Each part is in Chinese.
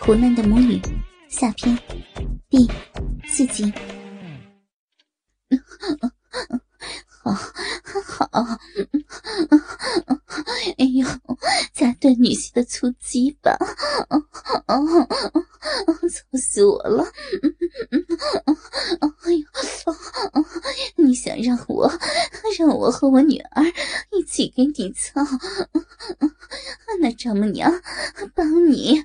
苦难的母女下篇第四集。好好，哎呦，夹断女婿的粗鸡巴，操死我了！哎呦，你想让我让我和我女儿一起给你操？那丈母娘帮你。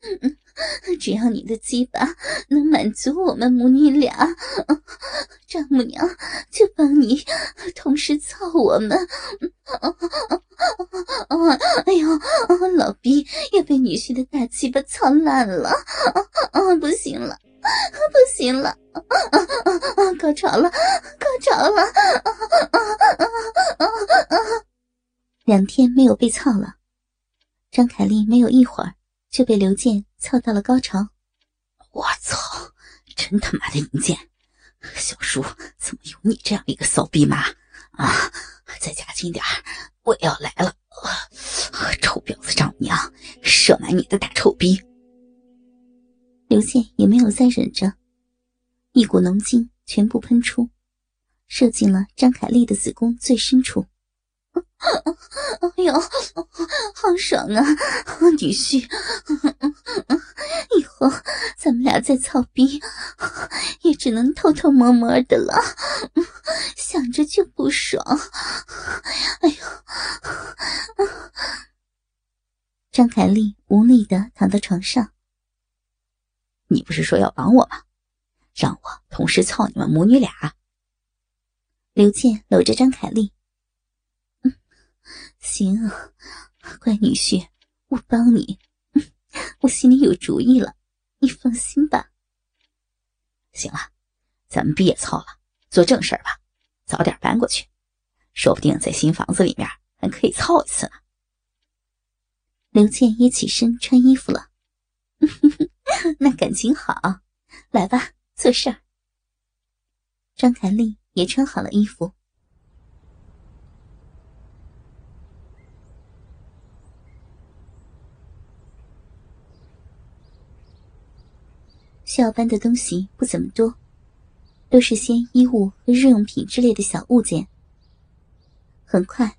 只要你的鸡巴能满足我们母女俩，丈母娘就帮你同时操我们。哎呦，老逼也被女婿的大鸡巴操烂了，不行了，不行了，高潮了，高潮了！两天没有被操了，张凯丽没有一会儿。就被刘健操到了高潮。我操！真他妈的淫贱！小叔，怎么有你这样一个骚逼妈啊？再加紧点我要来了！臭婊子丈母娘，射满你的大臭逼！刘健也没有再忍着，一股浓精全部喷出，射进了张凯丽的子宫最深处。哎呦，好爽啊，女婿！以后咱们俩再操逼，也只能偷偷摸摸的了，想着就不爽。哎呦！张凯丽无力的躺在床上。你不是说要帮我吗？让我同时操你们母女俩。刘健搂着张凯丽。行，乖女婿，我帮你，我心里有主意了，你放心吧。行了，咱们别操了，做正事儿吧，早点搬过去，说不定在新房子里面还可以操一次呢。刘健也起身穿衣服了，那感情好，来吧，做事儿。张凯丽也穿好了衣服。要搬的东西不怎么多，都是些衣物和日用品之类的小物件。很快，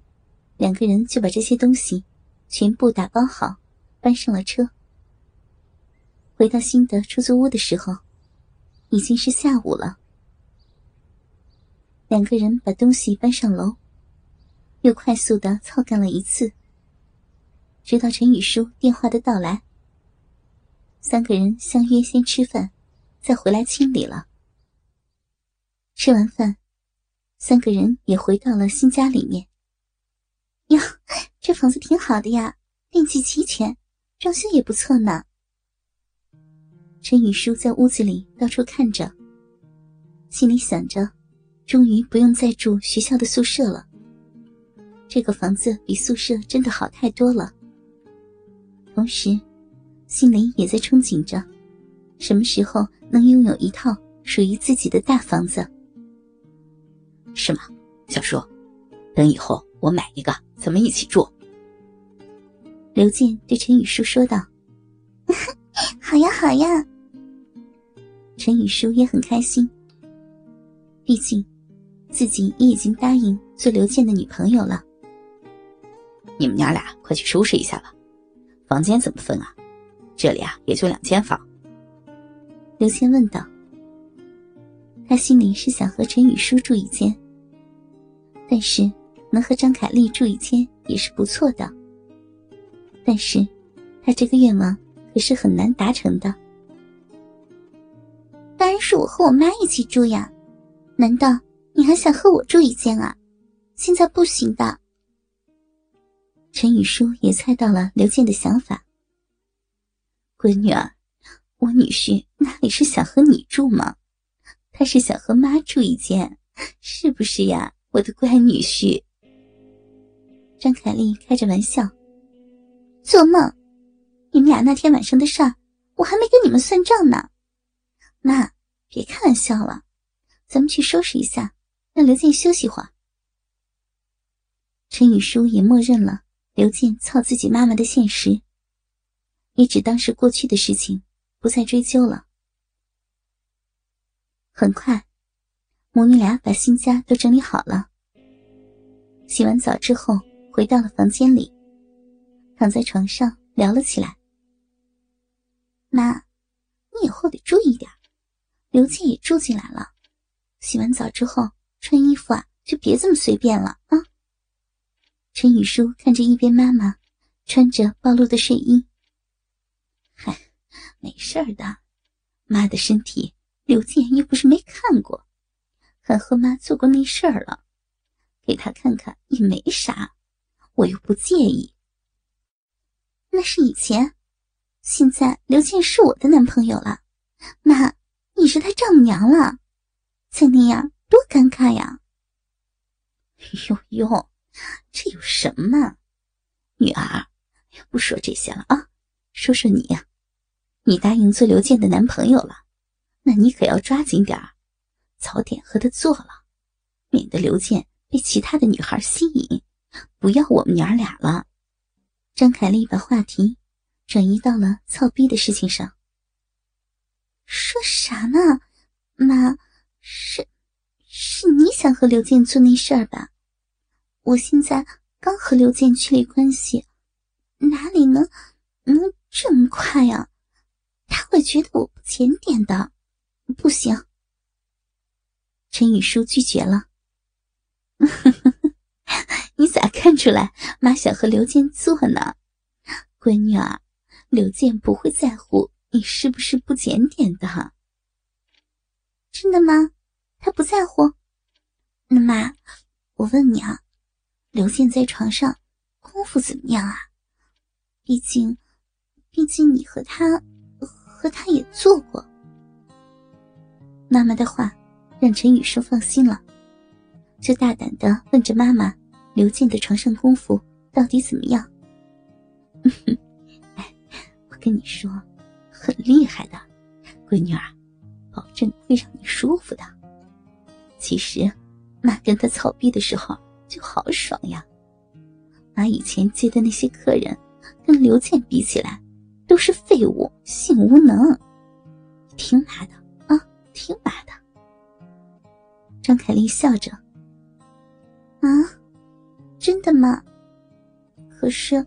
两个人就把这些东西全部打包好，搬上了车。回到新的出租屋的时候，已经是下午了。两个人把东西搬上楼，又快速的操干了一次，直到陈雨舒电话的到来。三个人相约先吃饭，再回来清理了。吃完饭，三个人也回到了新家里面。哟，这房子挺好的呀，电器齐全，装修也不错呢。陈雨舒在屋子里到处看着，心里想着，终于不用再住学校的宿舍了。这个房子比宿舍真的好太多了。同时。心里也在憧憬着，什么时候能拥有一套属于自己的大房子？是吗，小叔？等以后我买一个，咱们一起住。刘健对陈雨舒说道：“ 好呀，好呀。”陈雨舒也很开心，毕竟自己也已经答应做刘健的女朋友了。你们娘俩快去收拾一下吧，房间怎么分啊？这里啊，也就两间房。刘谦问道：“他心里是想和陈雨舒住一间，但是能和张凯丽住一间也是不错的。但是，他这个愿望可是很难达成的。当然是我和我妈一起住呀，难道你还想和我住一间啊？现在不行的。”陈雨舒也猜到了刘健的想法。闺女儿，我女婿哪里是想和你住吗？他是想和妈住一间，是不是呀，我的乖女婿？张凯丽开着玩笑，做梦！你们俩那天晚上的事儿，我还没跟你们算账呢。妈，别开玩笑了，咱们去收拾一下，让刘健休息会儿。陈雨舒也默认了刘健操自己妈妈的现实。也只当是过去的事情，不再追究了。很快，母女俩把新家都整理好了。洗完澡之后，回到了房间里，躺在床上聊了起来。妈，你以后得注意点，刘健也住进来了，洗完澡之后穿衣服啊，就别这么随便了啊。陈雨舒看着一边妈妈穿着暴露的睡衣。没事的，妈的身体刘健又不是没看过，还和妈做过那事儿了，给他看看也没啥，我又不介意。那是以前，现在刘健是我的男朋友了，妈，你是他丈母娘了，再那样多尴尬呀！哟哟，这有什么？女儿，不说这些了啊，说说你呀。你答应做刘健的男朋友了，那你可要抓紧点儿，早点和他做了，免得刘健被其他的女孩吸引，不要我们娘俩了。张凯丽把话题转移到了操逼的事情上。说啥呢，妈？是，是你想和刘健做那事儿吧？我现在刚和刘健确立关系，哪里能能这么快呀？会觉得我不检点的，不行。陈雨舒拒绝了。你咋看出来妈想和刘健做呢？闺女儿，刘健不会在乎你是不是不检点的。真的吗？他不在乎？那妈，我问你啊，刘健在床上功夫怎么样啊？毕竟，毕竟你和他。和他也做过。妈妈的话让陈雨舒放心了，就大胆的问着妈妈：“刘健的床上功夫到底怎么样？” 哎，我跟你说，很厉害的，闺女儿，保证会让你舒服的。其实，妈跟他操逼的时候就好爽呀。妈以前接的那些客人，跟刘健比起来。都是废物，性无能，听妈的啊，听妈的。张凯丽笑着：“啊，真的吗？可是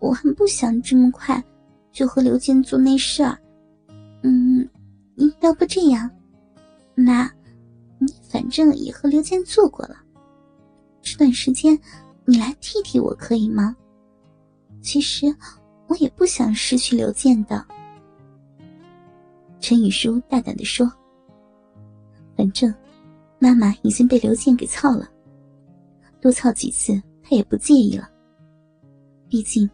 我很不想这么快就和刘健做那事儿。嗯，要不这样，妈，你反正也和刘健做过了，这段时间你来替替我可以吗？其实。”我也不想失去刘健的，陈雨舒大胆的说：“反正妈妈已经被刘健给操了，多操几次她也不介意了。毕竟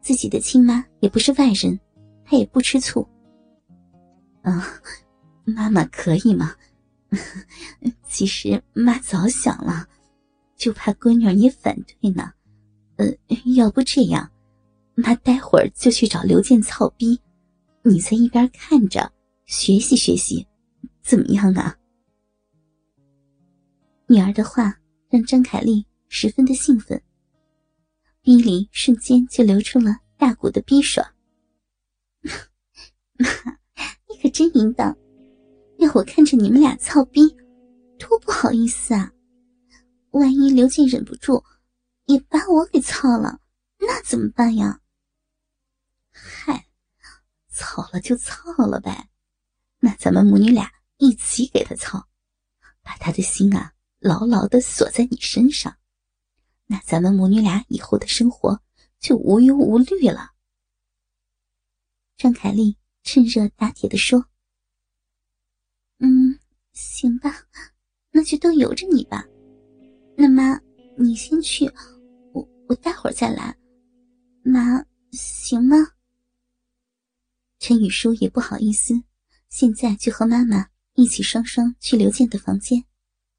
自己的亲妈也不是外人，她也不吃醋。”啊，妈妈可以吗？其实妈早想了，就怕闺女你反对呢。呃，要不这样。妈，待会儿就去找刘健操逼，你在一边看着学习学习，怎么样啊？女儿的话让张凯丽十分的兴奋，逼里瞬间就流出了大股的逼爽。妈，你可真淫荡，要我看着你们俩操逼，多不好意思啊！万一刘健忍不住也把我给操了，那怎么办呀？嗨，操了就操了呗，那咱们母女俩一起给他操，把他的心啊牢牢的锁在你身上，那咱们母女俩以后的生活就无忧无虑了。张凯丽趁热打铁的说：“嗯，行吧，那就都由着你吧。那妈，你先去，我我待会儿再来。妈，行吗？”陈宇舒也不好意思，现在就和妈妈一起双双去刘健的房间。